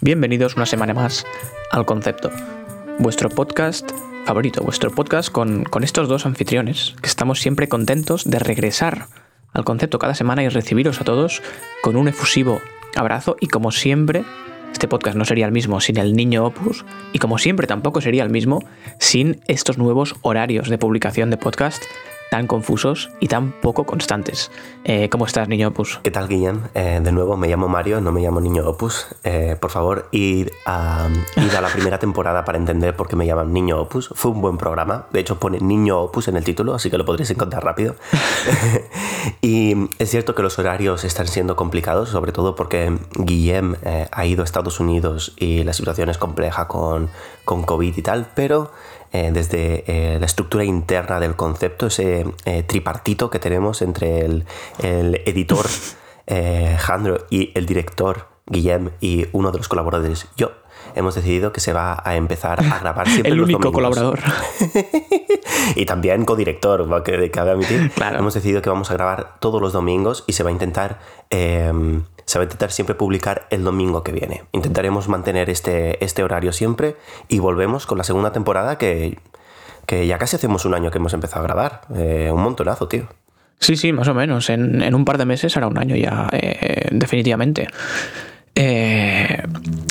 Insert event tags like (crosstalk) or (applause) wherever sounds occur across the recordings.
Bienvenidos una semana más al Concepto, vuestro podcast favorito, vuestro podcast con, con, estos dos anfitriones, que estamos siempre contentos de regresar al concepto cada semana y recibiros a todos con un efusivo abrazo y como siempre, este podcast no sería el mismo sin el niño Opus y como siempre tampoco sería el mismo sin estos nuevos horarios de publicación de podcast tan confusos y tan poco constantes. Eh, ¿Cómo estás, niño Opus? ¿Qué tal, Guillem? Eh, de nuevo, me llamo Mario, no me llamo niño Opus. Eh, por favor, id a, id a la primera (laughs) temporada para entender por qué me llaman niño Opus. Fue un buen programa. De hecho, pone niño Opus en el título, así que lo podréis encontrar rápido. (laughs) y es cierto que los horarios están siendo complicados, sobre todo porque Guillem ha ido a Estados Unidos y la situación es compleja con, con COVID y tal, pero eh, desde eh, la estructura interna del concepto, ese eh, tripartito que tenemos entre el, el editor (laughs) Jandro y el director Guillem y uno de los colaboradores, yo, hemos decidido que se va a empezar a grabar siempre (laughs) el los único domingos. colaborador. (laughs) y también codirector, que cabe admitir. Claro. Hemos decidido que vamos a grabar todos los domingos y se va a intentar... Eh, se va a intentar siempre publicar el domingo que viene. Intentaremos mantener este, este horario siempre y volvemos con la segunda temporada que, que ya casi hacemos un año que hemos empezado a grabar. Eh, un montonazo, tío. Sí, sí, más o menos. En, en un par de meses hará un año ya, eh, definitivamente. Eh,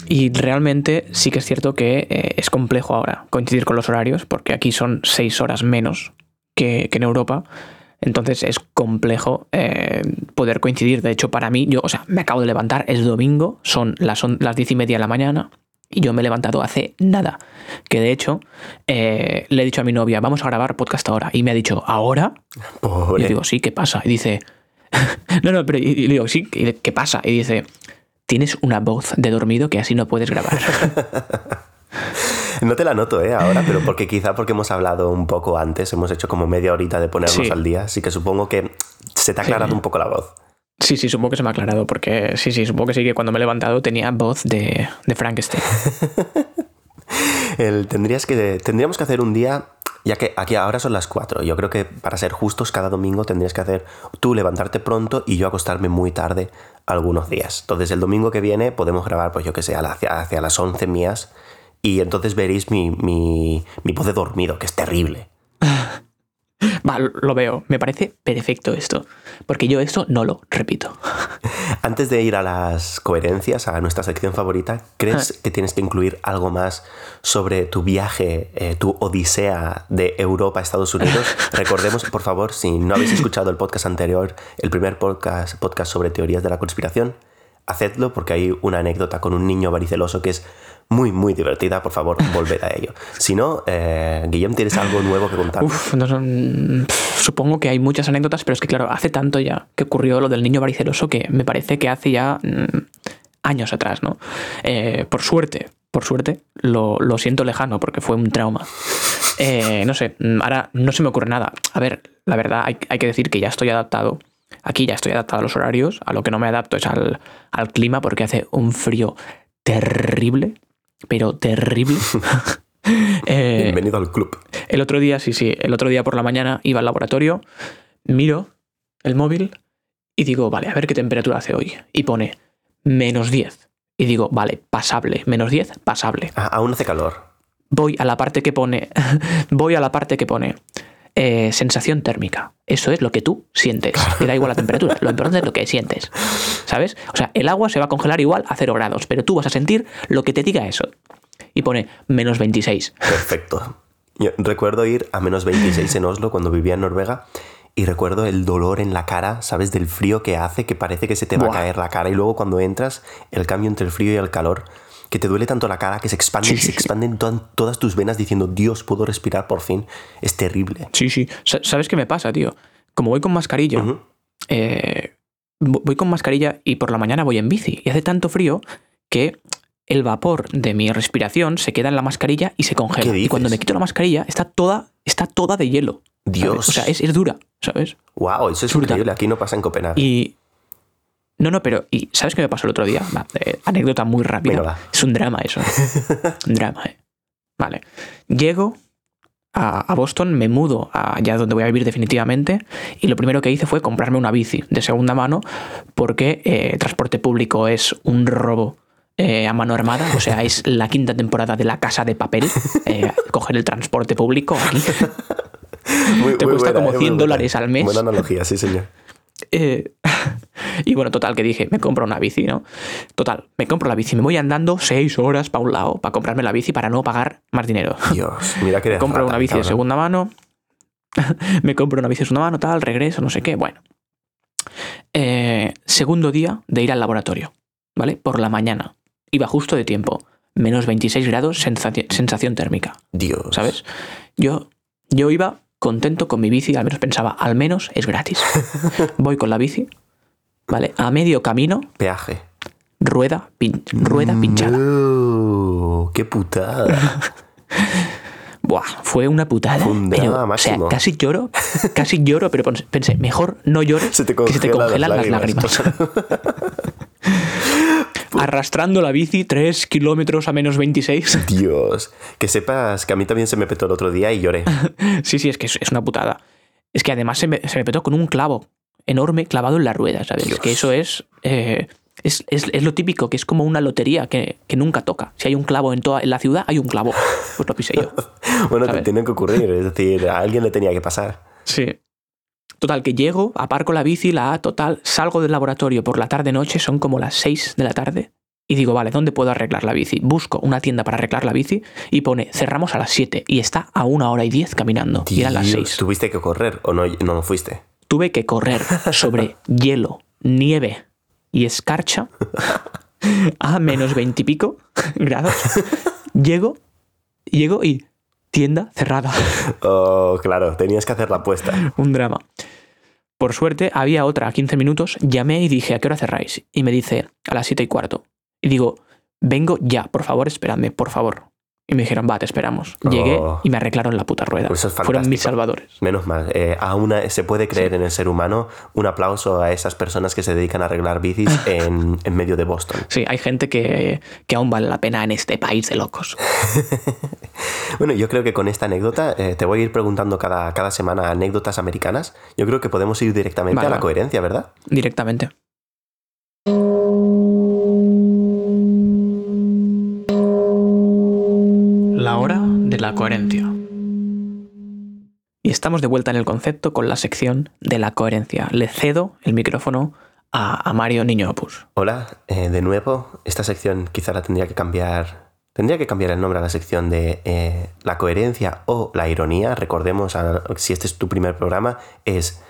y realmente sí que es cierto que eh, es complejo ahora coincidir con los horarios, porque aquí son seis horas menos que, que en Europa. Entonces es complejo eh, poder coincidir. De hecho, para mí, yo, o sea, me acabo de levantar, es domingo, son las, las diez y media de la mañana. Y yo me he levantado hace nada. Que de hecho, eh, le he dicho a mi novia, vamos a grabar podcast ahora. Y me ha dicho, ¿ahora? (laughs) Pobre. Y yo digo, sí, ¿qué pasa? Y dice, (laughs) no, no, pero y, digo, sí, ¿qué pasa? Y dice, tienes una voz de dormido que así no puedes grabar. (laughs) No te la noto, ¿eh? Ahora, pero porque quizá porque hemos hablado un poco antes, hemos hecho como media horita de ponernos Sí. al día, así que supongo que se te ha aclarado Sí. un poco la voz. Sí, sí, supongo que se me ha aclarado, porque sí, sí, supongo que sí, que cuando me he levantado tenía voz de, de Frankenstein. (laughs) El- tendrías que, tendríamos que hacer un día, ya que aquí ahora son las 4, yo creo que para ser justos, cada domingo tendrías que hacer tú levantarte pronto y yo acostarme muy tarde algunos días. Entonces el domingo que viene podemos grabar, pues yo que sé, hacia, hacia las 11 mías y entonces veréis mi, mi, mi voz de dormido, que es terrible. Va, lo veo, me parece perfecto esto, porque yo esto no lo repito. (laughs) Antes de ir a las coherencias, a nuestra sección favorita, ¿crees que tienes que incluir algo más sobre tu viaje, eh, tu odisea de Europa a Estados Unidos? (laughs) Recordemos, por favor, si no habéis escuchado el podcast anterior, el primer podcast, podcast sobre teorías de la conspiración, hacedlo porque hay una anécdota con un niño variceloso que es muy, muy divertida. Por favor, (laughs) volved a ello. Si no, eh, Guillem, ¿tienes algo nuevo que contar? Uf, no son- pf, supongo que hay muchas anécdotas, pero es que claro, hace tanto ya que ocurrió lo del niño variceloso que me parece que hace ya mm, años atrás, ¿no? Eh, por suerte, por suerte, lo, lo siento lejano porque fue un trauma. Eh, no sé, mm, ahora no se me ocurre nada. A ver, la verdad, hay, hay que decir que ya estoy adaptado. Aquí ya estoy adaptado a los horarios. A lo que no me adapto es al, al clima porque hace un frío terrible, pero terrible. (laughs) Eh, Bienvenido al club. el otro día, sí, sí, el otro día por la mañana iba al laboratorio, miro el móvil y digo, vale, a ver qué temperatura hace hoy. Y pone menos 10. Y digo, vale, pasable. Menos 10, pasable. Ah, aún hace calor. Voy a la parte que pone. (laughs) voy a la parte que pone. Eh, sensación térmica. Eso es lo que tú sientes. Te da igual la temperatura. Lo importante es lo que sientes. (laughs) ¿Sabes? O sea, el agua se va a congelar igual a 0 grados, pero tú vas a sentir lo que te diga eso. Y pone menos 26. Perfecto. Yo recuerdo ir a menos 26 en Oslo cuando vivía en Noruega y recuerdo el dolor en la cara, ¿sabes? Del frío que hace, que parece que se te va Buah. a caer la cara y luego cuando entras, el cambio entre el frío y el calor, que te duele tanto la cara que se expande y se expanden to- todas tus venas diciendo, Dios, puedo respirar por fin. Es terrible. Sí, sí. Sa- ¿Sabes qué me pasa, tío? Como voy con mascarilla, eh, vo- voy con mascarilla y por la mañana voy en bici. Y hace tanto frío que el vapor de mi respiración se queda en la mascarilla y se congela. ¿Qué Y cuando me quito la mascarilla está toda, está toda de hielo. ¿sabes? Dios. O sea, es, es dura, ¿sabes? Wow, eso es brutal. increíble. Aquí no pasa en Copenhague. Y. No, no, pero. ¿Y sabes qué me pasó el otro día? Va, eh, anécdota muy rápida. Venga. Es un drama eso. (laughs) un drama, ¿eh? Vale. Llego a, a Boston, me mudo allá donde voy a vivir definitivamente y lo primero que hice fue comprarme una bici de segunda mano porque eh, transporte público es un robo eh, a mano armada, o sea, es la quinta temporada de La Casa de Papel, eh, coger el transporte público aquí. Muy- Te muy cuesta buena, como eh, muy 100 buena. dólares al mes. Buena analogía, sí, señor. Eh, y bueno, total, que dije, me compro una bici, ¿no? Total, me compro la bici, me voy andando seis horas para un lado para comprarme la bici para no pagar más dinero. (laughs) Dios, mira que (laughs) compro rata, una bici de cabrón. segunda mano. (laughs) me compro una bici de segunda mano, tal, regreso, no sé qué. Bueno. Eh, segundo día de ir al laboratorio, ¿vale? Por la mañana. Iba justo de tiempo. Menos 26 grados, sensaci- sensación térmica, Dios. ¿sabes? Yo, yo iba contento con mi bici, al menos pensaba, al menos es gratis. Voy con la bici, ¿vale? A medio camino, Peaje. rueda, pin- rueda pinchada. No, qué putada. (laughs) Buah, fue una putada. Pero, o sea, casi lloro, casi lloro, pero pens- pensé, mejor no llores, (laughs) Se te que se te congelan las las lágrimas. (laughs) Arrastrando la bici 3 kilómetros a menos 26. Dios. Que sepas que a mí también se me petó el otro día y lloré. Sí, sí, es que es, es una putada. Es que además se me, se me petó con un clavo enorme clavado en la rueda, ¿sabes? Dios. Que eso es, eh, es, es- es lo típico, que es como una lotería que, que nunca toca. Si hay un clavo en toda en la ciudad, hay un clavo. Pues lo pisé yo. (laughs) Bueno, te ¿Sabes? tiene que ocurrir. Es decir, a alguien le tenía que pasar. Sí. Total, que llego, aparco la bici, la A, total, salgo del laboratorio por la tarde-noche, son como las 6 de la tarde, y digo, vale, ¿dónde puedo arreglar la bici? Busco una tienda para arreglar la bici y pone, cerramos a las 7, y está a una hora y 10 caminando, y eran las Dios, 6. ¿Tuviste que correr o no, no fuiste? Tuve que correr sobre (laughs) hielo, nieve y escarcha a menos 20 y pico grados. Llego, llego y tienda cerrada. Oh, claro, tenías que hacer la apuesta. Un drama. Por suerte, había otra a 15 minutos. Llamé y dije, ¿a qué hora cerráis? Y me dice, a las 7 y cuarto. Y digo, vengo ya, por favor, esperadme, por favor. Y me dijeron, va, te esperamos. Llegué Oh. y me arreglaron la puta rueda. Pues eso es Fueron mis salvadores. Menos mal. Eh, aún se puede creer en el ser humano. Un aplauso a esas personas que se dedican a arreglar bicis (laughs) en, en medio de Boston. Sí, hay gente que, que aún vale la pena en este país de locos. (laughs) Bueno, yo creo que con esta anécdota eh, te voy a ir preguntando cada, cada semana anécdotas americanas. Yo creo que podemos ir directamente Vale, a la coherencia, ¿verdad? Directamente. De la coherencia. Y estamos de vuelta en el concepto con la sección de la coherencia. Le cedo el micrófono a, a Mario Niño Opus. Hola, eh, de nuevo. Esta sección quizá la tendría que cambiar. Tendría que cambiar el nombre a la sección de eh, la coherencia o la ironía. Recordemos, si este es tu primer programa, es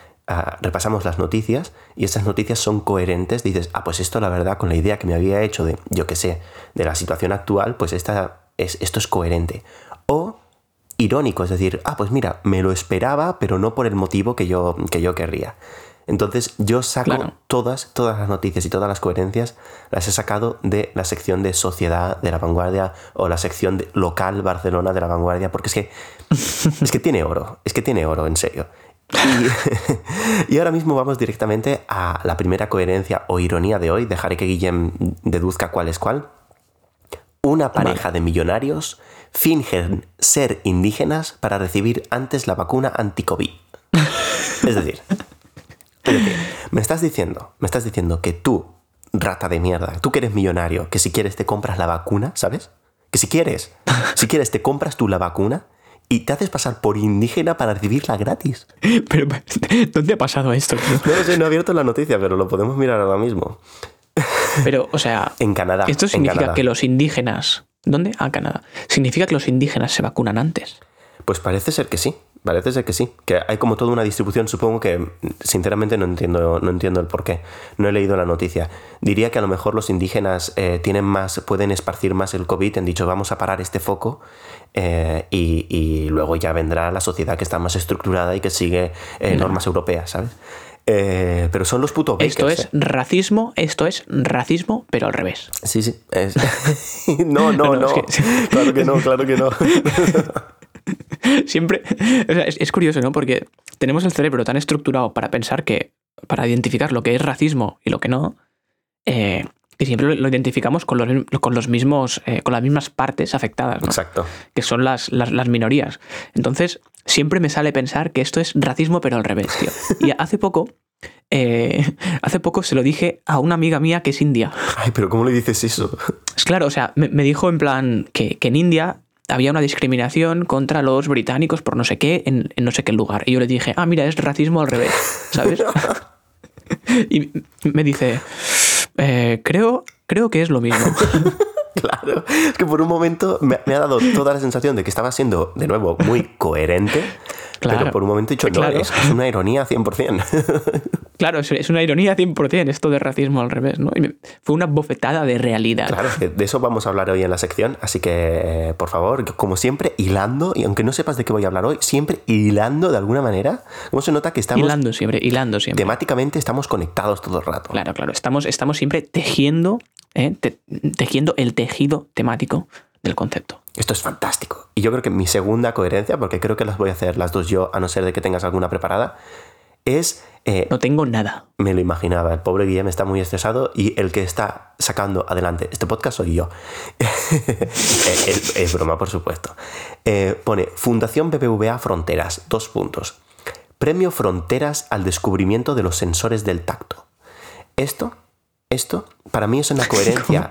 repasamos las noticias y esas noticias son coherentes. Dices, ah, pues esto la verdad con la idea que me había hecho de, yo qué sé, de la situación actual, pues esta es, esto es coherente. O irónico, es decir, ah, pues mira, me lo esperaba, pero no por el motivo que yo, que yo querría. Entonces yo saco Claro. todas, todas las noticias y todas las coherencias, las he sacado de la sección de sociedad de la vanguardia o la sección de local Barcelona de la vanguardia, porque es que, (laughs) es que tiene oro, es que tiene oro, en serio. Y, (laughs) y ahora mismo vamos directamente a la primera coherencia o ironía de hoy. Dejaré que Guillem deduzca cuál es cuál. Una pareja de millonarios fingen ser indígenas para recibir antes la vacuna anti-COVID. Es decir, me estás diciendo, me estás diciendo que tú, rata de mierda, tú que eres millonario, que si quieres te compras la vacuna, ¿sabes? Que si quieres, si quieres te compras tú la vacuna y te haces pasar por indígena para recibirla gratis. Pero, ¿dónde ha pasado esto? No lo sé, no he abierto la noticia, pero lo podemos mirar ahora mismo. Pero, o sea, En Canadá. esto significa Canadá. que los indígenas... ¿Dónde? Ah, Canadá. Significa que los indígenas se vacunan antes. Pues parece ser que sí. Parece ser que sí. Que hay como toda una distribución. Supongo que, sinceramente, no entiendo, no entiendo el por qué. No he leído la noticia. Diría que a lo mejor los indígenas eh, tienen más, pueden esparcir más el COVID. Han dicho, vamos a parar este foco. eh, y, y luego ya vendrá la sociedad que está más estructurada y que sigue eh, normas europeas, ¿sabes? Eh, pero son los putos Esto bakers, es ¿eh? racismo, esto es racismo, pero al revés. Sí, sí. es- (laughs) no, no, No, no. no, es que- (laughs) Claro que no, claro que no. (laughs) Siempre. o sea, es, es curioso, ¿no? Porque tenemos el cerebro tan estructurado para pensar que. para identificar lo que es racismo y lo que no. eh, que siempre lo identificamos con los, con los mismos, eh, con las mismas partes afectadas, ¿no? Exacto. que son las, las, las minorías. Entonces, siempre me sale pensar que esto es racismo, pero al revés, tío. Y hace poco, eh, hace poco se lo dije a una amiga mía que es india. Ay, pero ¿cómo le dices eso? Es claro, o sea, me, me dijo en plan que, que en India había una discriminación contra los británicos por no sé qué en, en no sé qué lugar. Y yo le dije, ah, mira, es racismo al revés, ¿sabes? (laughs) y me dice, "Eh, creo, creo que es lo mismo. (laughs) (laughs) Claro, es que por un momento me, me ha dado toda la sensación de que estaba siendo, de nuevo, muy coherente. Claro, pero por un momento he dicho, no, (laughs) es, es una ironía 100%. Claro, es- una ironía 100% esto de racismo al revés, ¿no? Y me- fue una bofetada de realidad. Claro, de eso vamos a hablar hoy en la sección, así que, eh, por favor, como siempre, hilando, y aunque no sepas de qué voy a hablar hoy, siempre hilando de alguna manera, ¿cómo se nota que estamos, Hilando siempre, hilando siempre. temáticamente, estamos conectados todo el rato? Claro, claro. Estamos, estamos siempre tejiendo, ¿eh? Te- tejiendo el tejido temático del concepto. Esto es fantástico. Y yo creo que mi segunda coherencia, porque creo que las voy a hacer las dos yo, a no ser de que tengas alguna preparada, es... eh, No tengo nada. Me lo imaginaba, el pobre Guillem está muy estresado y el que está sacando adelante este podcast soy yo. (laughs) Eh, es, es broma, por supuesto. Eh, pone Fundación BBVA Fronteras, dos puntos. Premio Fronteras al descubrimiento de los sensores del tacto. Esto, esto, para mí es una (laughs) coherencia.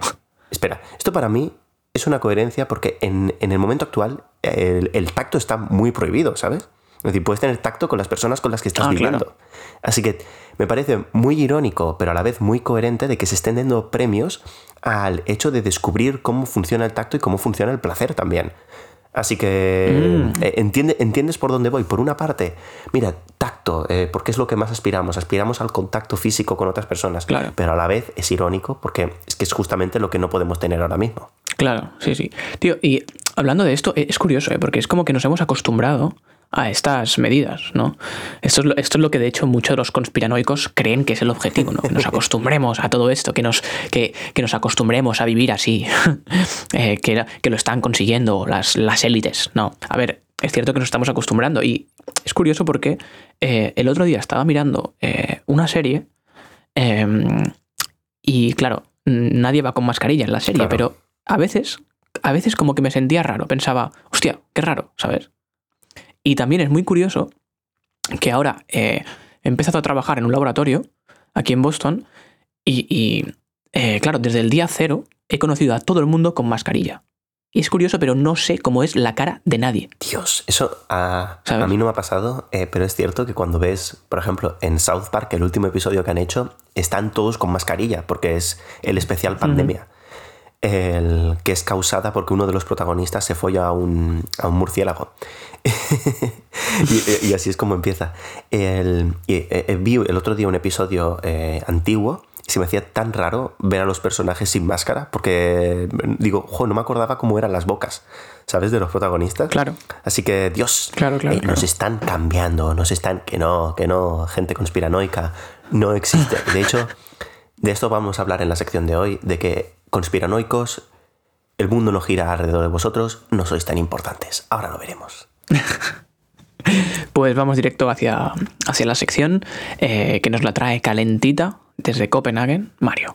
Espera, esto para mí es una coherencia porque en, en el momento actual el, el tacto está muy prohibido, ¿sabes? Es decir, puedes tener tacto con las personas con las que estás Ah, viviendo. claro. Así que me parece muy irónico, pero a la vez muy coherente de que se estén dando premios al hecho de descubrir cómo funciona el tacto y cómo funciona el placer también. Así que Mm. eh, entiende- entiendes por dónde voy. Por una parte, mira, tacto, eh, porque es lo que más aspiramos. Aspiramos al contacto físico con otras personas. Claro. Pero a la vez es irónico porque es que es justamente lo que no podemos tener ahora mismo. Claro, sí, sí. Tío, y hablando de esto, es curioso, ¿eh? porque es como que nos hemos acostumbrado a estas medidas, ¿no? Esto es, lo, esto es lo que de hecho muchos de los conspiranoicos creen que es el objetivo, ¿no? Que nos (laughs) acostumbremos a todo esto, que nos, que, que nos acostumbremos a vivir así, (laughs) Eh, que, que lo están consiguiendo las, las élites, ¿no? A ver, es cierto que nos estamos acostumbrando y es curioso porque eh, el otro día estaba mirando eh, una serie eh, y claro, nadie va con mascarilla en la serie, Claro. pero a veces, a veces como que me sentía raro, pensaba, hostia, qué raro, ¿sabes? Y también es muy curioso que ahora eh, he empezado a trabajar en un laboratorio aquí en Boston y, y, eh, claro, desde el día cero he conocido a todo el mundo con mascarilla. Y es curioso, pero no sé cómo es la cara de nadie. Dios, eso a mí no me ha pasado, eh, pero es cierto que cuando ves, por ejemplo, en South Park, el último episodio que han hecho, están todos con mascarilla, porque es el especial pandemia. El que es causada porque uno de los protagonistas se folla a un, a un murciélago. (laughs) y, y así es como empieza. El, y, eh, eh, vi el otro día un episodio eh, antiguo y se me hacía tan raro ver a los personajes sin máscara porque digo, jo, no me acordaba cómo eran las bocas, ¿sabes? De los protagonistas. Claro. Así que, Dios, Claro, claro, eh, nos claro. están cambiando, nos están, que no, que no, gente conspiranoica, no existe. De hecho, de esto vamos a hablar en la sección de hoy, de que conspiranoicos, el mundo no gira alrededor de vosotros, no sois tan importantes. Ahora lo veremos. (laughs) Pues vamos directo hacia, hacia la sección eh, que nos la trae calentita desde Copenhague, Mario.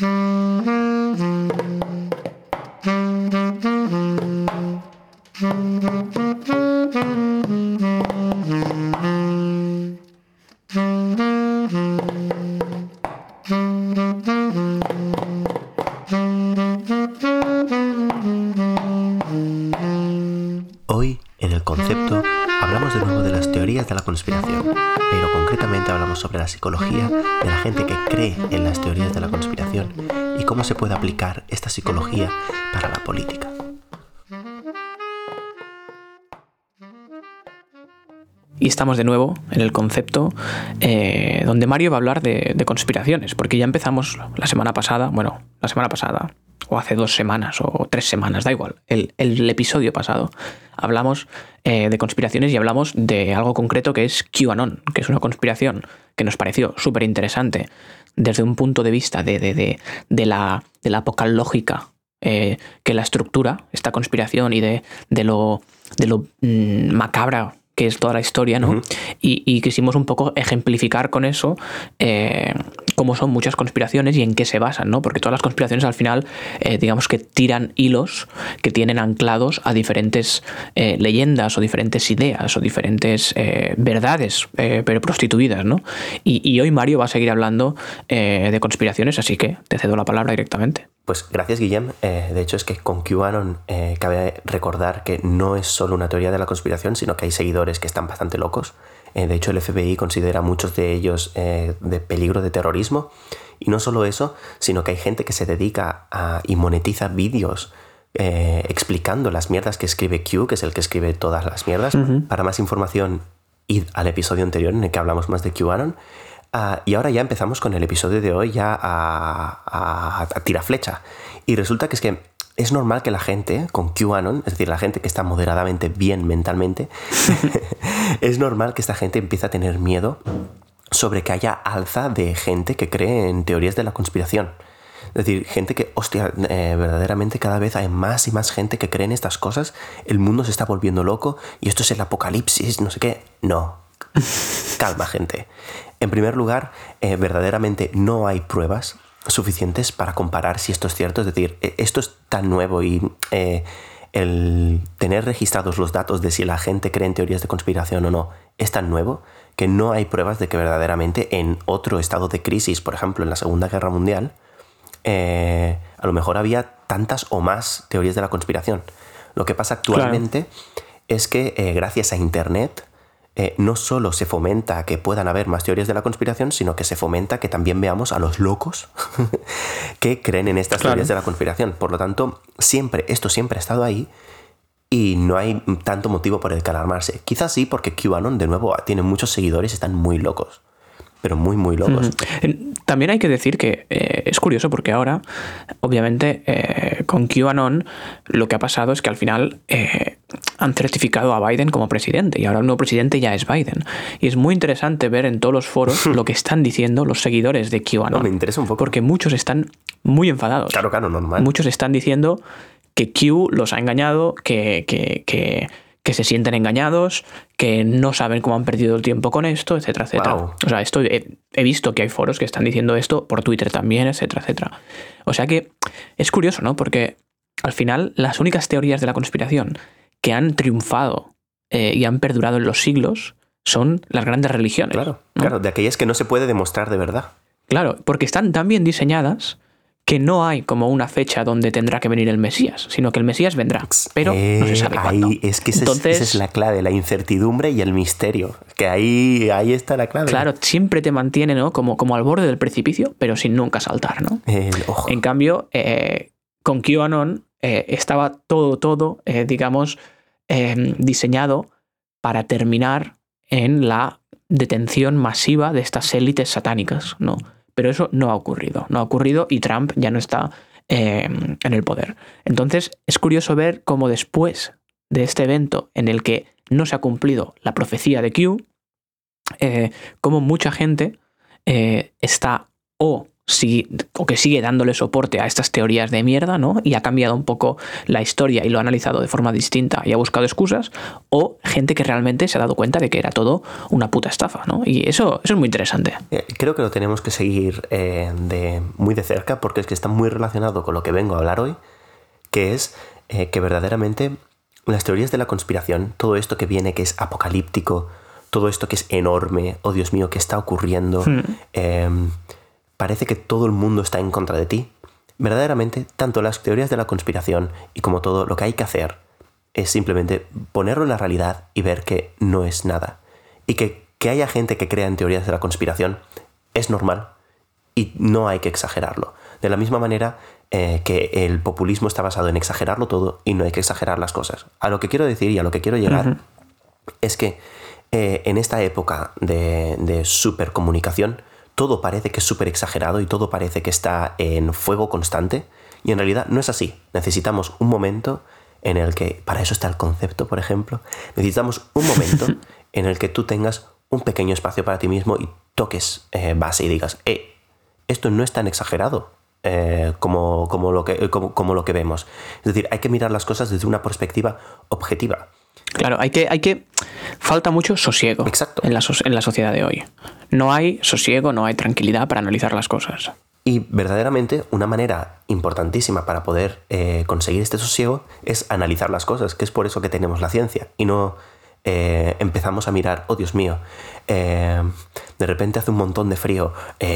(laughs) la conspiración, pero concretamente hablamos sobre la psicología de la gente que cree en las teorías de la conspiración y cómo se puede aplicar esta psicología para la política. Y estamos de nuevo en el concepto eh, donde Mario va a hablar de, conspiraciones, porque ya empezamos la semana pasada, bueno, la semana pasada, o hace dos semanas, o tres semanas, da igual, el episodio pasado, hablamos eh, de conspiraciones y hablamos de algo concreto que es QAnon, que es una conspiración que nos pareció súper interesante desde un punto de vista de, de, de, la, de la poca lógica eh, que la estructura, esta conspiración y de, de lo, de lo mm, macabra que es toda la historia, ¿no? y, quisimos un poco ejemplificar con eso eh, cómo son muchas conspiraciones y en qué se basan, ¿no? Porque todas las conspiraciones al final, eh, digamos que tiran hilos que tienen anclados a diferentes eh, leyendas o diferentes ideas o diferentes verdades, pero prostituidas, ¿no? Y, hoy Mario va a seguir hablando de conspiraciones, así que te cedo la palabra directamente. Pues gracias, Guillem. de hecho, es que con QAnon cabe recordar que no es solo una teoría de la conspiración, sino que hay seguidores que están bastante locos. Eh, de hecho, el FBI considera a muchos de ellos eh, de peligro de terrorismo. Y no solo eso, sino que hay gente que se dedica a, y monetiza vídeos eh, explicando las mierdas que escribe Q, que es el que escribe todas las mierdas. Para más información, id al episodio anterior en el que hablamos más de QAnon. Ah, y ahora ya empezamos con el episodio de hoy ya a, a, a tirar flecha. Y resulta que es que es normal que la gente con QAnon, es decir, la gente que está moderadamente bien mentalmente, (laughs) (laughs) es normal que esta gente empiece a tener miedo sobre que haya alza de gente que cree en teorías de la conspiración. Es decir, gente que, hostia, eh, verdaderamente cada vez hay más y más gente que cree en estas cosas, el mundo se está volviendo loco y esto es el apocalipsis, no sé qué. No. (laughs) Calma, gente. En primer lugar, eh, verdaderamente no hay pruebas suficientes para comparar si esto es cierto. Es decir, e, esto es tan nuevo y eh, el tener registrados los datos de si la gente cree en teorías de conspiración o no es tan nuevo que no hay pruebas de que verdaderamente en otro estado de crisis, por ejemplo en la Segunda Guerra Mundial, eh, a lo mejor había tantas o más teorías de la conspiración. Lo que pasa actualmente es que eh, gracias a Internet eh, no solo se fomenta que puedan haber más teorías de la conspiración, sino que se fomenta que también veamos a los locos (laughs) que creen en estas teorías de la conspiración. Por lo tanto, siempre, esto siempre ha estado ahí y no hay tanto motivo por el que alarmarse. Quizás sí, porque QAnon, de nuevo, tiene muchos seguidores y están muy locos pero muy, muy locos. También hay que decir que eh, es curioso porque ahora, obviamente, eh, con QAnon lo que ha pasado es que al final eh, han certificado a Biden como presidente y ahora el nuevo presidente ya es Biden. Y es muy interesante ver en todos los foros (laughs) lo que están diciendo los seguidores de QAnon. No, me interesa un poco. Porque muchos están muy enfadados. Claro, claro, normal. Muchos están diciendo que Q los ha engañado, que, que, que que se sienten engañados, que no saben cómo han perdido el tiempo con esto, etcétera, etcétera. O sea, esto he, visto que hay foros que están diciendo esto por Twitter también, etcétera, etcétera. O sea que es curioso, ¿no? Porque al final las únicas teorías de la conspiración que han triunfado eh, y han perdurado en los siglos son las grandes religiones. Claro, claro, de aquellas que no se puede demostrar de verdad. Claro, porque están tan bien diseñadas que no hay como una fecha donde tendrá que venir el Mesías, sino que el Mesías vendrá, pero no se sabe cuándo. es que esa es la clave, la incertidumbre y el misterio, que ahí, ahí está la clave. Claro, siempre te mantiene ¿no? como, como al borde del precipicio, pero sin nunca saltar. ¿no? En cambio, eh, con QAnon eh, estaba todo, todo, eh, digamos, diseñado para terminar en la detención masiva de estas élites satánicas, ¿no? Pero eso no ha ocurrido, no ha ocurrido y Trump ya no está em, en el poder. Entonces es curioso ver cómo después de este evento en el que no se ha cumplido la profecía de Q, eh, cómo mucha gente eh, está o o que sigue dándole soporte a estas teorías de mierda, ¿no? Y ha cambiado un poco la historia y lo ha analizado de forma distinta y ha buscado excusas, o gente que realmente se ha dado cuenta de que era todo una puta estafa, ¿no? Y eso, eso es muy interesante. Eh, creo que lo tenemos que seguir eh, de, muy de cerca porque es que está muy relacionado con lo que vengo a hablar hoy, que es eh, que verdaderamente las teorías de la conspiración, todo esto que viene que es apocalíptico, todo esto que es enorme, oh Dios mío, ¿qué está ocurriendo? Em, parece que todo el mundo está en contra de ti. Verdaderamente, tanto las teorías de la conspiración y como todo, lo que hay que hacer es simplemente ponerlo en la realidad y ver que no es nada. Y que, que haya gente que crea en teorías de la conspiración es normal y no hay que exagerarlo. De la misma manera eh, que el populismo está basado en exagerarlo todo y no hay que exagerar las cosas. A lo que quiero decir y a lo que quiero llegar es que eh, en esta época de, de supercomunicación, todo parece que es súper exagerado y todo parece que está en fuego constante. Y en realidad no es así. Necesitamos un momento en el que, para eso está el concepto, por ejemplo, necesitamos un momento (laughs) en el que tú tengas un pequeño espacio para ti mismo y toques eh, base y digas, eh, esto no es tan exagerado eh, como, como, lo que, como, lo que vemos. Es decir, hay que mirar las cosas desde una perspectiva objetiva. Claro, hay que, hay que. Falta mucho sosiego Exacto. En, la, en la sociedad de hoy. No hay sosiego, no hay tranquilidad para analizar las cosas. Y verdaderamente una manera importantísima para poder eh, conseguir este sosiego es analizar las cosas, que es por eso que tenemos la ciencia y no eh, empezamos a mirar, oh Dios mío, eh, de repente hace un montón de frío,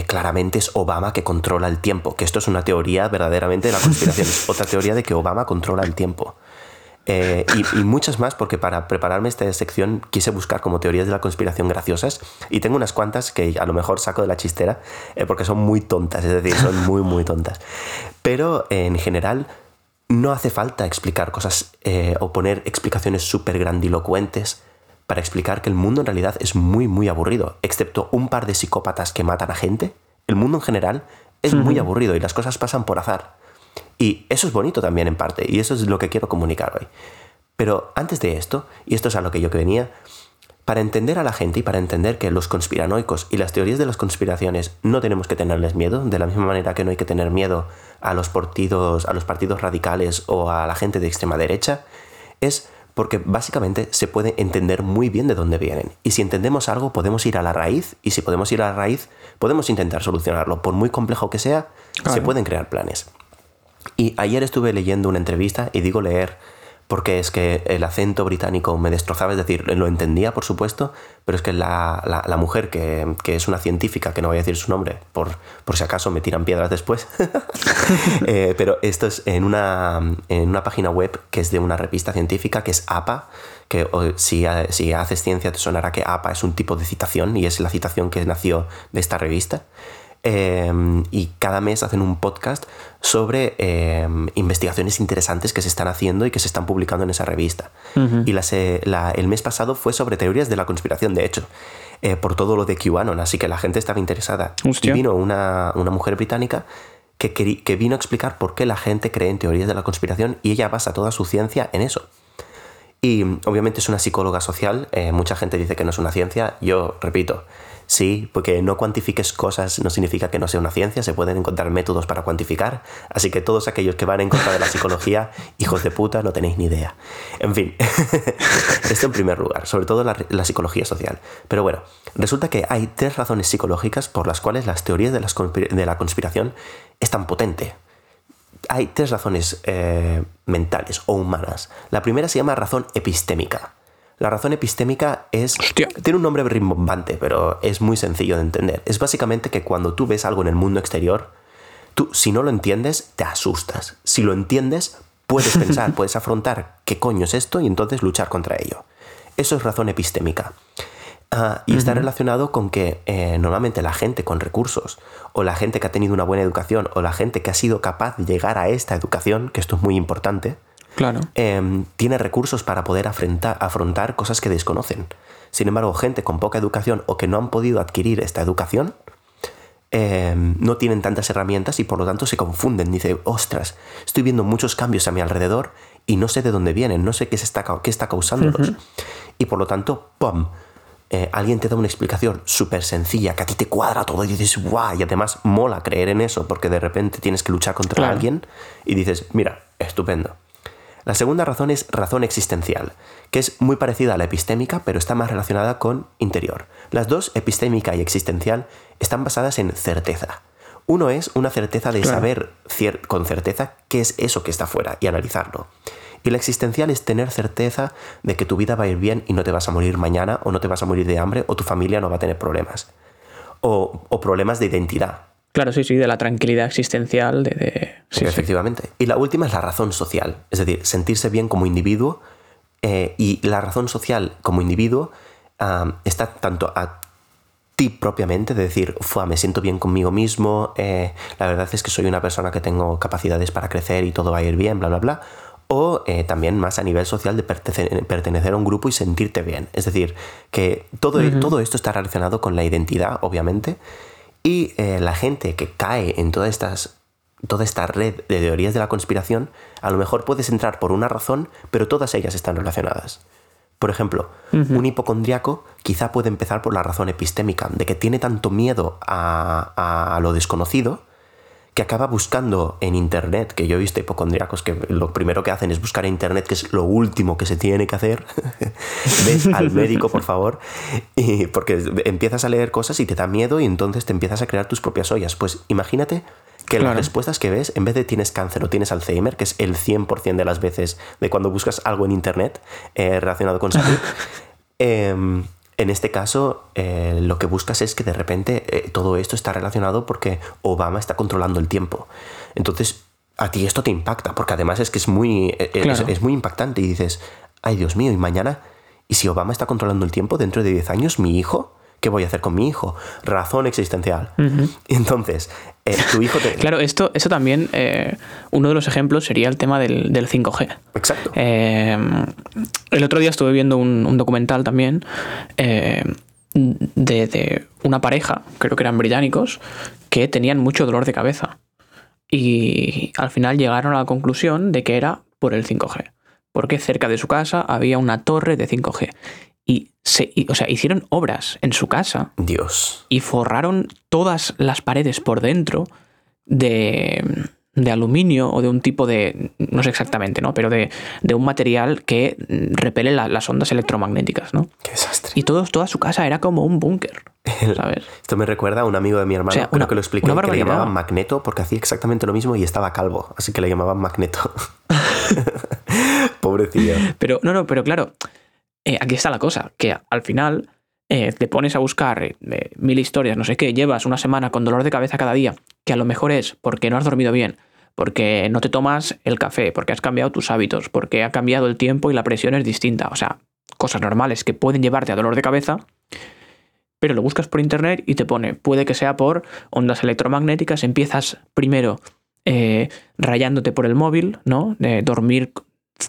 claramente es Obama que controla el tiempo, que esto es una teoría verdaderamente de la conspiración, es (laughs) otra teoría de que Obama controla el tiempo. Eh, y, muchas más, porque para prepararme esta sección quise buscar como teorías de la conspiración graciosas y tengo unas cuantas que a lo mejor saco de la chistera eh, porque son muy tontas, es decir, son muy, muy tontas. Pero en general no hace falta explicar cosas eh, o poner explicaciones súper grandilocuentes para explicar que el mundo en realidad es muy, muy aburrido, excepto un par de psicópatas que matan a gente. El mundo en general es muy aburrido y las cosas pasan por azar. Y eso es bonito también en parte, y eso es lo que quiero comunicar hoy. Pero antes de esto, y esto es a lo que yo que venía, para entender a la gente y para entender que los conspiranoicos y las teorías de las conspiraciones no tenemos que tenerles miedo, de la misma manera que no hay que tener miedo a los partidos, a los partidos radicales o a la gente de extrema derecha, es porque básicamente se puede entender muy bien de dónde vienen. Y si entendemos algo, podemos ir a la raíz, y si podemos ir a la raíz, podemos intentar solucionarlo. Por muy complejo que sea, se pueden crear planes. Y ayer estuve leyendo una entrevista, y digo leer porque es que el acento británico me destrozaba, es decir, lo entendía, por supuesto, pero es que la, la, mujer, que, que, es una científica, que no voy a decir su nombre, por, por si acaso me tiran piedras después, (laughs) eh, pero esto es en una, en una página web que es de una revista científica, que es APA, que si, si haces ciencia te sonará que APA es un tipo de citación, y es la citación que nació de esta revista. Em, y cada mes hacen un podcast sobre em, investigaciones interesantes que se están haciendo y que se están publicando en esa revista. Y el mes pasado fue sobre teorías de la conspiración, de hecho, eh, por todo lo de QAnon, así que la gente estaba interesada. Y vino una, mujer británica que, que vino a explicar por qué la gente cree en teorías de la conspiración y ella basa toda su ciencia en eso. Y obviamente es una psicóloga social, eh, mucha gente dice que no es una ciencia, yo repito, Sí, porque no cuantifiques cosas no significa que no sea una ciencia, se pueden encontrar métodos para cuantificar, así que todos aquellos que van en contra de la psicología, (laughs) hijos de puta, no tenéis ni idea. En fin, (laughs) esto en primer lugar, sobre todo la, psicología social. Pero bueno, resulta que hay tres razones psicológicas por las cuales las teorías de, la conspiración es tan potente. Hay tres razones eh, mentales o humanas. La primera se llama razón epistémica. La razón epistémica es... Tiene un nombre rimbombante, pero es muy sencillo de entender. Es básicamente que cuando tú ves algo en el mundo exterior, tú si no lo entiendes, te asustas. Si lo entiendes, puedes pensar, (laughs) puedes afrontar qué coño es esto y entonces luchar contra ello. Eso es razón epistémica. Ah, y está relacionado con que eh, normalmente la gente con recursos, o la gente que ha tenido una buena educación, o la gente que ha sido capaz de llegar a esta educación, que esto es muy importante, Claro. Em, tiene recursos para poder afrontar, afrontar cosas que desconocen. Sin embargo, gente con poca educación o que no han podido adquirir esta educación, em, no tienen tantas herramientas y por lo tanto se confunden. Dice, ostras, estoy viendo muchos cambios a mi alrededor y no sé de dónde vienen, no sé qué, se está, qué está causándolos. Y por lo tanto, ¡pum! Eh, alguien te da una explicación súper sencilla, que a ti te cuadra todo y dices, guau, y además mola creer en eso porque de repente tienes que luchar contra alguien y dices, mira, estupendo. La segunda razón es razón existencial, que es muy parecida a la epistémica, pero está más relacionada con interior. Las dos, epistémica y existencial, están basadas en certeza. Uno es una certeza de saber con certeza qué es eso que está fuera y analizarlo. Y la existencial es tener certeza de que tu vida va a ir bien y no te vas a morir mañana, o no te vas a morir de hambre, o tu familia no va a tener problemas. O, o problemas de identidad. Claro, sí, sí, de la tranquilidad existencial, de... Sí, efectivamente. Y la última es la razón social, es decir, sentirse bien como individuo eh, y la razón social como individuo está tanto a ti propiamente, de decir, me siento bien conmigo mismo, eh, la verdad es que soy una persona que tengo capacidades para crecer y todo va a ir bien, bla, bla, bla, o eh, también más a nivel social de pertenecer, a un grupo y sentirte bien. Es decir, que todo, todo esto está relacionado con la identidad, obviamente, y eh, la gente que cae en todas estas, toda esta red de teorías de la conspiración, a lo mejor puedes entrar por una razón, pero todas ellas están relacionadas. Por ejemplo, un hipocondriaco quizá puede empezar por la razón epistémica, de que tiene tanto miedo a, a lo desconocido que acaba buscando en Internet, que yo he visto hipocondriacos que lo primero que hacen es buscar en Internet, que es lo último que se tiene que hacer. (laughs) Ves al médico, por favor, y porque empiezas a leer cosas y te da miedo y entonces te empiezas a crear tus propias ollas. Pues imagínate que las respuestas que ves, en vez de tienes cáncer o tienes Alzheimer, que es el 100% de las veces de cuando buscas algo en Internet eh, relacionado con salud, (laughs) em, en este caso, eh, lo que buscas es que de repente eh, todo esto está relacionado porque Obama está controlando el tiempo. Entonces, a ti esto te impacta, porque además es que es muy, eh, es, muy impactante y dices, ay Dios mío, y mañana, ¿y si Obama está controlando el tiempo dentro de 10 años, mi hijo? ¿Qué voy a hacer con mi hijo? Razón existencial. Y entonces, eh, tu hijo te... (laughs) Claro, esto, eso también, eh, uno de los ejemplos sería el tema del, 5G. Exacto. Eh, el otro día estuve viendo un, documental también de, una pareja, creo que eran británicos, que tenían mucho dolor de cabeza. Y al final llegaron a la conclusión de que era por el 5G. Porque cerca de su casa había una torre de 5G y se, o sea, hicieron obras en su casa. Dios. Y forraron todas las paredes por dentro de, de aluminio o de un tipo de, no sé exactamente, ¿no? Pero de, de un material que repele las ondas electromagnéticas, ¿no? Qué desastre. Y todo, toda su casa era como un búnker, ¿sabes? Esto me recuerda a un amigo de mi hermano, creo que lo expliqué, que le llamaban Magneto porque hacía exactamente lo mismo y estaba calvo, así que le llamaban Magneto. (laughs) (laughs) Pobrecillo. Pero, no, no, pero claro, eh, aquí está la cosa, que al final eh, te pones a buscar eh, mil historias, no sé qué, llevas una semana con dolor de cabeza cada día, que a lo mejor es porque no has dormido bien, porque no te tomas el café, porque has cambiado tus hábitos, porque ha cambiado el tiempo y la presión es distinta, o sea, cosas normales que pueden llevarte a dolor de cabeza, pero lo buscas por internet y te pone, puede que sea por ondas electromagnéticas, empiezas primero rayándote por el móvil, ¿no? De dormir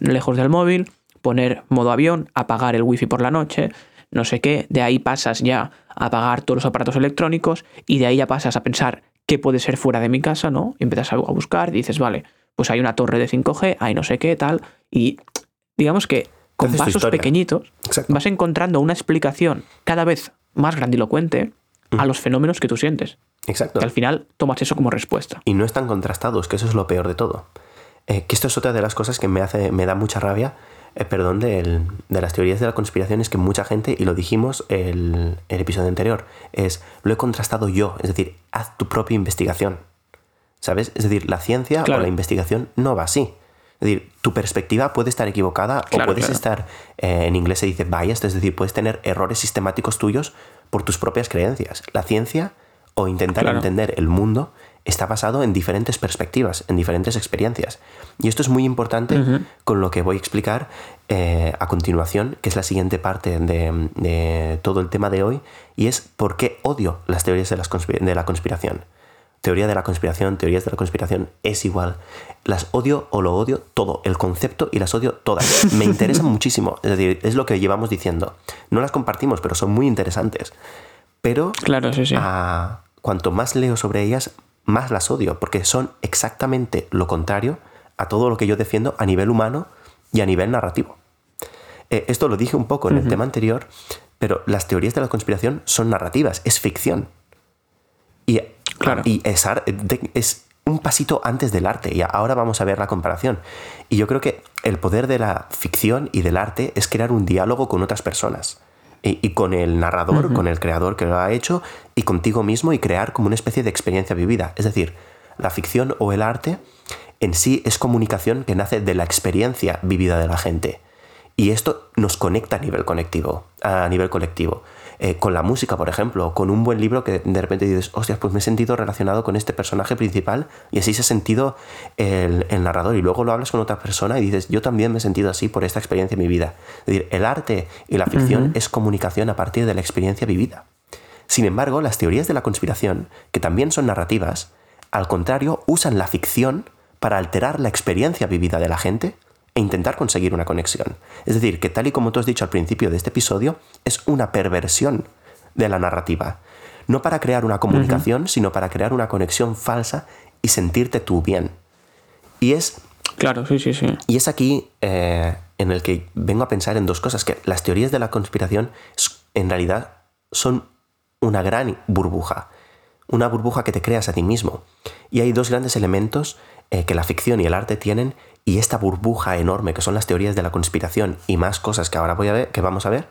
lejos del móvil, poner modo avión, apagar el wifi por la noche, no sé qué, de ahí pasas ya a apagar todos los aparatos electrónicos y de ahí ya pasas a pensar qué puede ser fuera de mi casa, ¿no? Y empiezas a buscar y dices, vale, pues hay una torre de 5G, hay no sé qué, tal, y digamos que con pasos pequeñitos vas encontrando una explicación cada vez más grandilocuente a los fenómenos que tú sientes. Exacto. Que al final tomas eso como respuesta. Y no están contrastados, que eso es lo peor de todo. Eh, que esto es otra de las cosas que me hace, me da mucha rabia, eh, perdón, de las teorías de la conspiración es que mucha gente, y lo dijimos el, el episodio anterior, es lo he contrastado yo, es decir, haz tu propia investigación. ¿Sabes? Es decir, la ciencia o la investigación no va así. Es decir, tu perspectiva puede estar equivocada o puedes estar, eh, en inglés se dice biased, es decir, puedes tener errores sistemáticos tuyos por tus propias creencias. La ciencia o intentar entender el mundo está basado en diferentes perspectivas, en diferentes experiencias. Y esto es muy importante con lo que voy a explicar eh, a continuación, que es la siguiente parte de, todo el tema de hoy, y es por qué odio las teorías de, de la conspiración. Teoría de la conspiración, teorías de la conspiración, es igual. Las odio o lo odio todo, el concepto y las odio todas. Me interesan (laughs) muchísimo, es decir, es lo que llevamos diciendo. No las compartimos, pero son muy interesantes. Pero claro, sí, sí. cuanto más leo sobre ellas, más las odio, porque son exactamente lo contrario a todo lo que yo defiendo a nivel humano y a nivel narrativo. Eh, esto lo dije un poco en el tema anterior, pero las teorías de la conspiración son narrativas, es ficción. Y, claro. y es, es un pasito antes del arte, y ahora vamos a ver la comparación. Y yo creo que el poder de la ficción y del arte es crear un diálogo con otras personas y, con el narrador, con el creador que lo ha hecho y contigo mismo y crear como una especie de experiencia vivida. Es decir, la ficción o el arte en sí es comunicación que nace de la experiencia vivida de la gente. Y esto nos conecta a nivel colectivo, a nivel colectivo. Eh, con la música, por ejemplo, con un buen libro que de repente dices, hostias, pues me he sentido relacionado con este personaje principal y así se ha sentido el, narrador. Y luego lo hablas con otra persona y dices, yo también me he sentido así por esta experiencia en mi vida. Es decir, el arte y la ficción es comunicación a partir de la experiencia vivida. Sin embargo, las teorías de la conspiración, que también son narrativas, al contrario, usan la ficción para alterar la experiencia vivida de la gente e intentar conseguir una conexión. Es decir, que tal y como tú has dicho al principio de este episodio, es una perversión de la narrativa. No para crear una comunicación, sino para crear una conexión falsa y sentirte tú bien. Y es... Claro, sí, sí, sí. Y es aquí eh, en el que vengo a pensar en dos cosas, que las teorías de la conspiración en realidad son una gran burbuja una burbuja que te creas a ti mismo. Y hay dos grandes elementos eh, que la ficción y el arte tienen y esta burbuja enorme que son las teorías de la conspiración y más cosas que ahora voy a ver, que vamos a ver,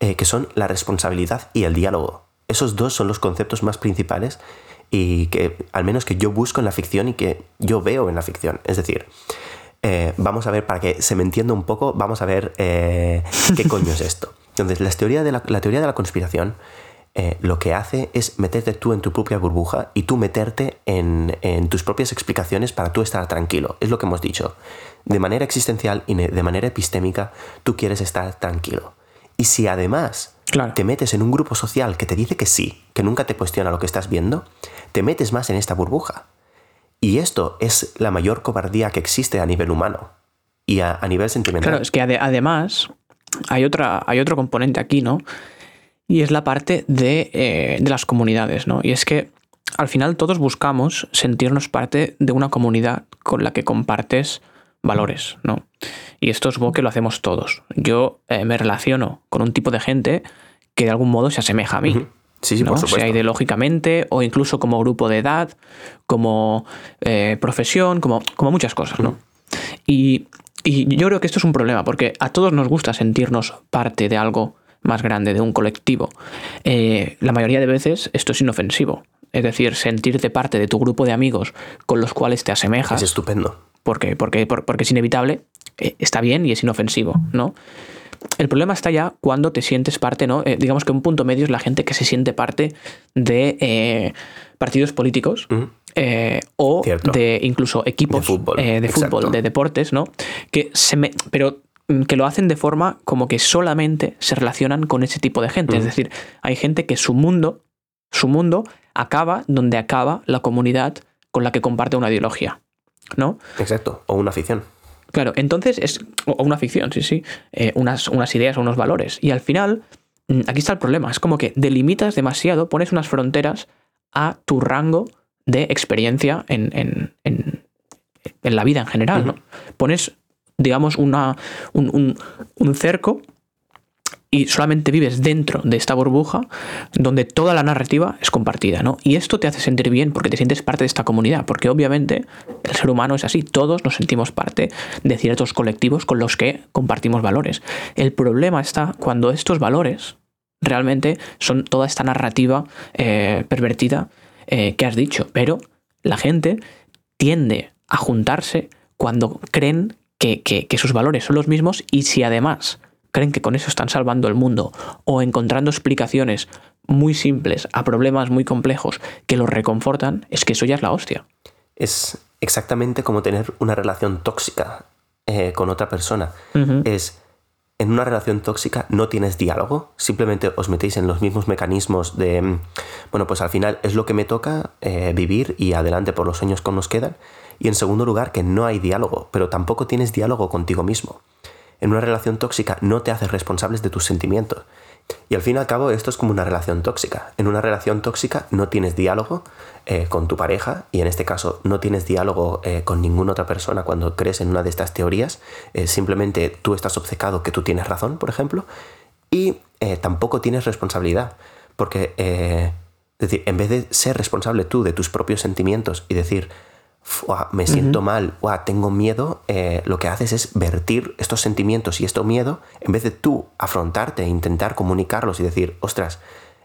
eh, que son la responsabilidad y el diálogo. Esos dos son los conceptos más principales y que al menos que yo busco en la ficción y que yo veo en la ficción. Es decir, eh, vamos a ver, para que se me entienda un poco, vamos a ver qué coño es esto. Entonces, la teoría de la, teoría de la conspiración lo que hace es meterte tú en tu propia burbuja y tú meterte en, en, tus propias explicaciones para tú estar tranquilo. Es lo que hemos dicho. De manera existencial y de manera epistémica, tú quieres estar tranquilo. Y si además te metes en un grupo social que te dice que sí, que nunca te cuestiona lo que estás viendo, te metes más en esta burbuja. Y esto es la mayor cobardía que existe a nivel humano y a, nivel sentimental. Claro, es que además hay, otra, hay otro componente aquí, ¿no? Y es la parte de, eh, de las comunidades, ¿no? Y es que al final todos buscamos sentirnos parte de una comunidad con la que compartes valores, ¿no? Y esto es que lo hacemos todos. Yo eh, me relaciono con un tipo de gente que de algún modo se asemeja a mí. Sí, sí, por Sea ideológicamente o incluso como grupo de edad, como eh, profesión, como, como muchas cosas, ¿no? Y, yo creo que esto es un problema, porque a todos nos gusta sentirnos parte de algo más grande, de un colectivo. Eh, la mayoría de veces esto es inofensivo. Es decir, sentirte parte de tu grupo de amigos con los cuales te asemejas. Es estupendo porque, porque, porque es inevitable, eh, está bien y es inofensivo, ¿no? El problema está ya cuando te sientes parte, ¿no? Eh, digamos que un punto medio es la gente que se siente parte de eh, partidos políticos o de incluso equipos de fútbol, de, deportes, ¿no? Que se me, pero que lo hacen de forma como que solamente se relacionan con ese tipo de gente. Es decir, hay gente que su mundo, su mundo acaba donde acaba la comunidad con la que comparte una ideología. ¿no? Exacto, o una ficción. Claro, entonces es. O una ficción, sí, sí. Eh, unas, unas ideas o unos valores. Y al final, mm, aquí está el problema. Es como que delimitas demasiado, pones unas fronteras a tu rango de experiencia en, en, en, en la vida en general, ¿no? Pones, digamos, una, un, un, cerco y solamente vives dentro de esta burbuja donde toda la narrativa es compartida, ¿no? Y esto te hace sentir bien porque te sientes parte de esta comunidad, porque obviamente el ser humano es así, todos nos sentimos parte de ciertos colectivos con los que compartimos valores. El problema está cuando estos valores realmente son toda esta narrativa eh, pervertida eh, que has dicho, pero la gente tiende a juntarse cuando creen que, que sus valores son los mismos y si además creen que con eso están salvando el mundo o encontrando explicaciones muy simples a problemas muy complejos que los reconfortan, es que eso ya es la hostia. Es exactamente como tener una relación tóxica eh, con otra persona. Es en una relación tóxica no tienes diálogo, simplemente os metéis en los mismos mecanismos de, mm, bueno, pues al final es lo que me toca eh, vivir y adelante por los sueños que nos quedan. Y en segundo lugar, que no hay diálogo, pero tampoco tienes diálogo contigo mismo en una relación tóxica no te haces responsables de tus sentimientos. Y al fin y al cabo esto es como una relación tóxica. En una relación tóxica no tienes diálogo eh, con tu pareja y en este caso no tienes diálogo eh, con ninguna otra persona cuando crees en una de estas teorías. Eh, simplemente tú estás obcecado que tú tienes razón, por ejemplo, y tampoco tienes responsabilidad. Porque, es decir, en vez de ser responsable tú de tus propios sentimientos y decir, me siento mal, tengo miedo, eh, lo que haces es vertir estos sentimientos y este miedo, en vez de tú afrontarte e intentar comunicarlos y decir, ostras,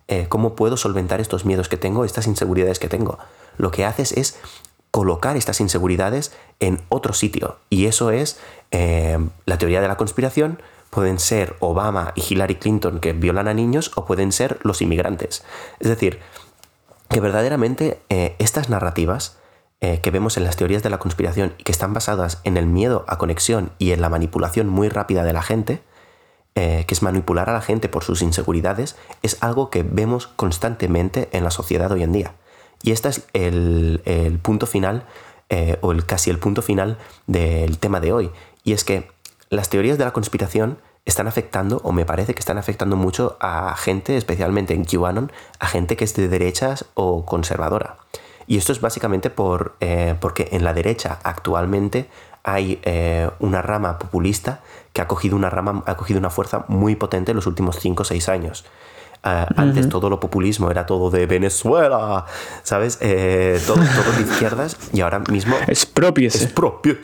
eh, ¿cómo puedo solventar estos miedos que tengo, estas inseguridades que tengo? Lo que haces es colocar estas inseguridades en otro sitio. Y eso es eh, la teoría de la conspiración. Pueden ser Obama y Hillary Clinton que violan a niños o pueden ser los inmigrantes. Es decir, que verdaderamente estas narrativas eh, que vemos en las teorías de la conspiración y que están basadas en el miedo a conexión y en la manipulación muy rápida de la gente, eh, que es manipular a la gente por sus inseguridades, es algo que vemos constantemente en la sociedad hoy en día. Y este es el, punto final, eh, o el, casi el punto final del tema de hoy. Y es que las teorías de la conspiración están afectando, o me parece que están afectando mucho a gente, especialmente en QAnon, a gente que es de derechas o conservadora. Y esto es básicamente por, eh, porque en la derecha actualmente hay eh, una rama populista que ha cogido una, rama, ha cogido una fuerza muy potente en los últimos 5 o 6 años. Eh, antes todo lo populismo era todo de Venezuela, ¿sabes? Eh, todo, todo de izquierdas y ahora mismo... (laughs) Es propio,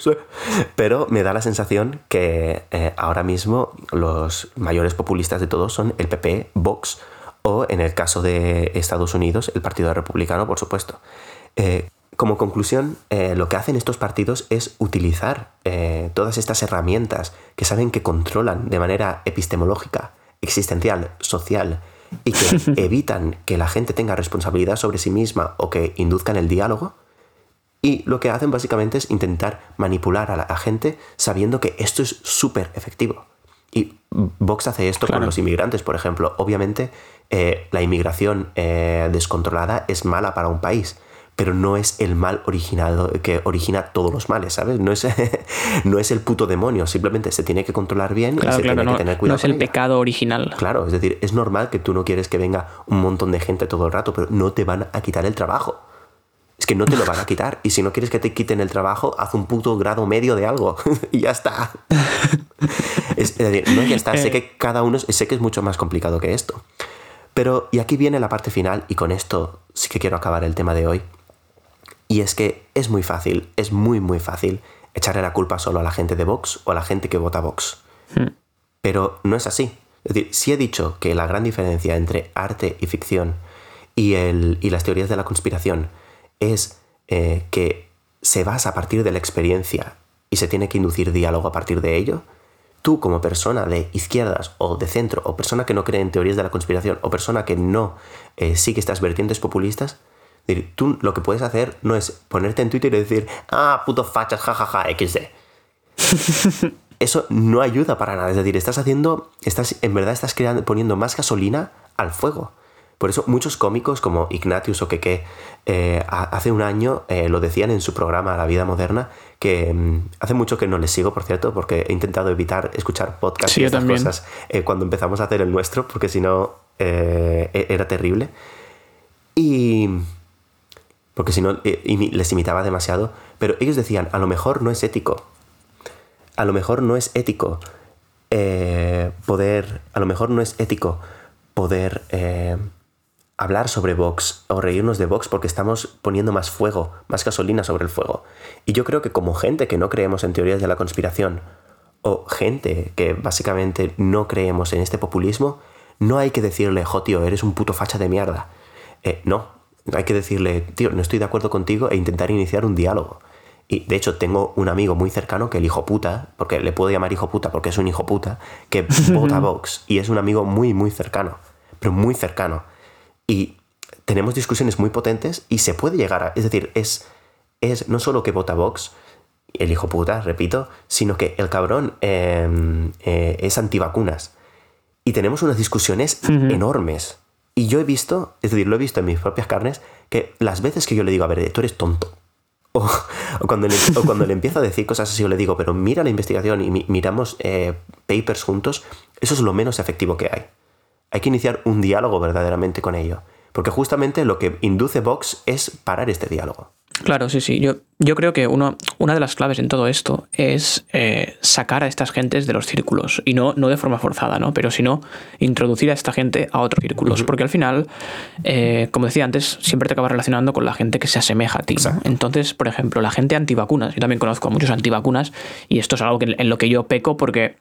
Pero me da la sensación que eh, ahora mismo los mayores populistas de todos son el PP, Vox o en el caso de Estados Unidos el Partido Republicano, por supuesto. como conclusión, lo que hacen estos partidos es utilizar todas estas herramientas que saben que controlan de manera epistemológica, existencial, social, y que (laughs) evitan que la gente tenga responsabilidad sobre sí misma o que induzcan el diálogo. Y lo que hacen básicamente es intentar manipular a la gente sabiendo que esto es súper efectivo. Y Vox hace esto con los inmigrantes, por ejemplo. Obviamente, eh, la inmigración eh, descontrolada es mala para un país pero no es el mal originado que origina todos los males, ¿sabes? No es, (laughs) no es el puto demonio, simplemente se tiene que controlar bien y se tiene no, que tener cuidado. No es el pecado original. Claro, es decir, es normal que tú no quieres que venga un montón de gente todo el rato, pero no te van a quitar el trabajo. Es que no te lo van a (laughs) quitar. Y si no quieres que te quiten el trabajo, haz un puto grado medio de algo. (laughs) y ya está. es, decir, no, ya está. Sé eh. que cada uno, sé que es mucho más complicado que esto. Pero, y aquí viene la parte final, y con esto sí que quiero acabar el tema de hoy y es que es muy fácil, es muy muy fácil echarle la culpa solo a la gente de Vox o a la gente que vota Vox. Hmm. Pero no es así. Es decir, si he dicho que la gran diferencia entre arte y ficción y, el, y las teorías de la conspiración es eh, que se basa a partir de la experiencia y se tiene que inducir diálogo a partir de ello, tú como persona de izquierdas o de centro o persona que no cree en teorías de la conspiración o persona que no eh, sigue estas vertientes populistas, tú lo que puedes hacer no es ponerte en Twitter y decir, ah, puto fachas, jajaja, XD. (laughs) Eso no ayuda para nada. Es decir, estás haciendo, estás, en verdad estás creando, poniendo más gasolina al fuego. Por eso muchos cómicos como Ignatius o Keke eh, hace un año eh, lo decían en su programa La vida moderna, que mm, hace mucho que no les sigo, por cierto, porque he intentado evitar escuchar podcasts y estas cosas eh, cuando empezamos a hacer el nuestro, porque si no e-, era terrible. Y porque si no eh, les imitaba demasiado, pero ellos decían, a lo mejor no es ético, a lo mejor no es ético eh, poder, a lo mejor no es ético poder eh, hablar sobre Vox o reírnos de Vox porque estamos poniendo más fuego, más gasolina sobre el fuego. Y yo creo que como gente que no creemos en teorías de la conspiración, o gente que básicamente no creemos en este populismo, no hay que decirle, jo tío, eres un puto facha de mierda. no, hay que decirle, tío, no estoy de acuerdo contigo e intentar iniciar un diálogo. Y de hecho tengo un amigo muy cercano que el hijo puta, porque le puedo llamar hijo puta porque es un hijo puta, que (laughs) vota Vox y es un amigo muy, muy cercano, pero muy cercano. Y tenemos discusiones muy potentes y se puede llegar a... Es decir, es, es no solo que vota Vox, el hijo puta, repito, sino que el cabrón em, eh, es antivacunas. Y tenemos unas discusiones enormes y yo he visto, es decir, lo he visto en mis propias carnes, que las veces que yo le digo, a ver, tú eres tonto. (laughs) O, cuando, le, cuando le empiezo a decir cosas así, yo le digo, pero mira la investigación y miramos eh, papers juntos, eso es lo menos efectivo que hay. Hay que iniciar un diálogo verdaderamente con ello. Porque justamente lo que induce Vox es parar este diálogo. Claro, sí, sí. Yo, yo creo que uno, una de las claves en todo esto es eh, sacar a estas gentes de los círculos. Y no, no de forma forzada, ¿no? Pero sino introducir a esta gente a otros círculos. Porque al final, eh, como decía antes, siempre te acabas relacionando con la gente que se asemeja a ti. Entonces, por ejemplo, la gente antivacunas. Yo también conozco a muchos antivacunas. Y esto es algo que, en lo que yo peco porque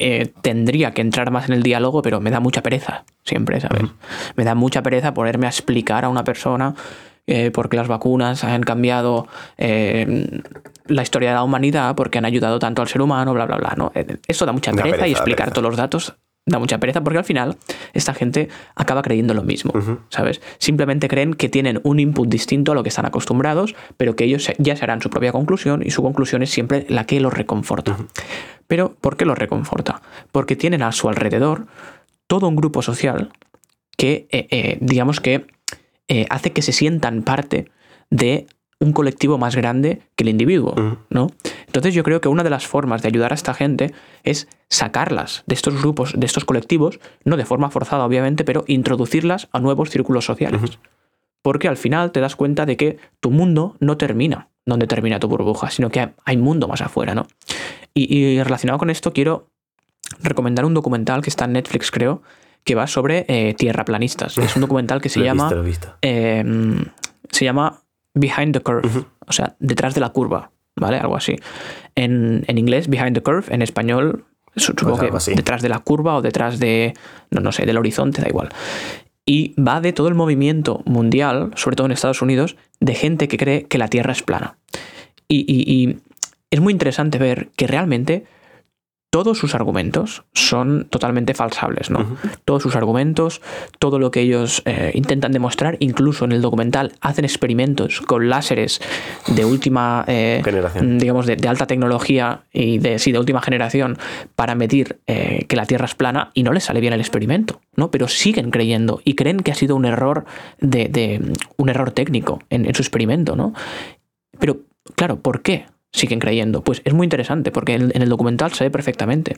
eh, tendría que entrar más en el diálogo, pero me da mucha pereza, siempre, ¿sabes? Me da mucha pereza ponerme a explicar a una persona eh, porque las vacunas han cambiado eh, la historia de la humanidad, porque han ayudado tanto al ser humano, bla, bla, bla. ¿no? Eso da mucha pereza, y explicar todos los datos da mucha pereza porque al final esta gente acaba creyendo lo mismo, ¿sabes? Simplemente creen que tienen un input distinto a lo que están acostumbrados, pero que ellos ya se harán su propia conclusión y su conclusión es siempre la que los reconforta. Pero ¿por qué los reconforta? Porque tienen a su alrededor todo un grupo social que, digamos que eh, hace que se sientan parte de un colectivo más grande que el individuo, ¿no? Entonces yo creo que una de las formas de ayudar a esta gente es sacarlas de estos grupos, de estos colectivos, no de forma forzada obviamente, pero introducirlas a nuevos círculos sociales. Porque al final te das cuenta de que tu mundo no termina donde termina tu burbuja, sino que hay mundo más afuera, ¿no? Y, y relacionado con esto quiero recomendar un documental que está en Netflix, creo, que va sobre eh, tierraplanistas. Es un documental que llama. visto, visto. eh, se llama Behind the Curve, o sea, detrás de la curva, ¿vale? Algo así. En, en inglés, Behind the Curve, en español, supongo Pues algo que así. detrás de la curva o detrás de, no, no sé, del horizonte, da igual. Y va de todo el movimiento mundial, sobre todo en Estados Unidos, de gente que cree que la Tierra es plana. Y, y- y es muy interesante ver que realmente todos sus argumentos son totalmente falsables, ¿no? Todos sus argumentos, todo lo que ellos eh, intentan demostrar, incluso en el documental hacen experimentos con láseres de última eh, Generación. digamos, de, de alta tecnología y de, sí, de última generación para medir eh, que la Tierra es plana y no les sale bien el experimento, ¿no? Pero siguen creyendo y creen que ha sido un error de, de- un error técnico en, en su experimento, ¿no? Pero, claro, ¿por qué siguen creyendo? Pues es muy interesante, porque en, el documental se ve perfectamente.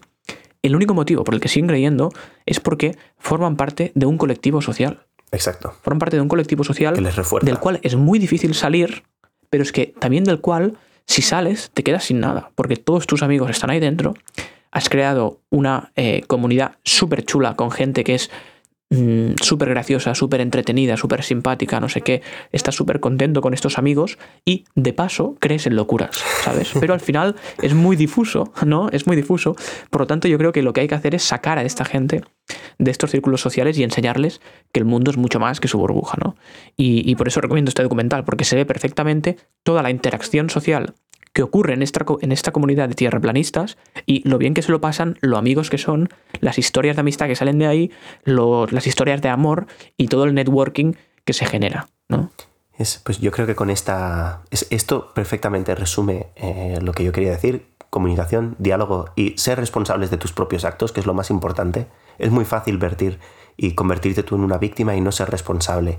El único motivo por el que siguen creyendo es porque forman parte de un colectivo social. Exacto. Forman parte de un colectivo social Que les refuerza. del cual es muy difícil salir, pero es que también del cual, si sales, te quedas sin nada, porque todos tus amigos están ahí dentro. Has creado una eh, comunidad súper chula con gente que es mm, súper graciosa, súper entretenida, súper simpática, no sé qué. Estás súper contento con estos amigos y de paso crees en locuras, ¿sabes? (laughs) Pero al final es muy difuso, ¿no? Es muy difuso. Por lo tanto, yo creo que lo que hay que hacer es sacar a esta gente de estos círculos sociales y enseñarles que el mundo es mucho más que su burbuja, ¿no? Y, y por eso recomiendo este documental, porque se ve perfectamente toda la interacción social que ocurre en esta, comunidad de tierraplanistas y lo bien que se lo pasan, lo amigos que son, las historias de amistad que salen de ahí, las historias de amor y todo el networking que se genera, ¿no? Es, pues yo creo que con esta. es- esto perfectamente resume eh, lo que yo quería decir. Comunicación, diálogo y ser responsables de tus propios actos, que es lo más importante. Es muy fácil vertir y convertirte tú en una víctima y no ser responsable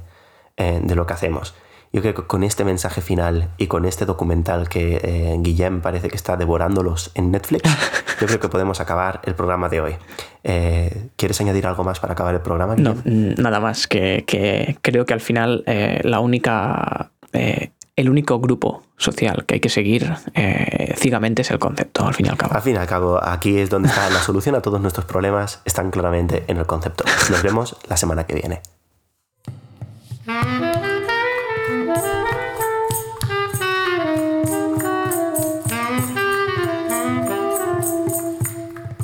eh, de lo que hacemos. Yo creo que con este mensaje final y con este documental que eh, Guillem parece que está devorándolos en Netflix, (laughs) yo creo que podemos acabar el programa de hoy. Eh, ¿Quieres añadir algo más para acabar el programa? No, Guillem? nada más, que, que creo que al final eh, la única, eh, el único grupo social que hay que seguir eh, ciegamente es el concepto, al fin y al cabo. Al fin y al cabo, aquí es donde está la solución a todos nuestros problemas, están claramente en el concepto. Nos vemos la semana que viene.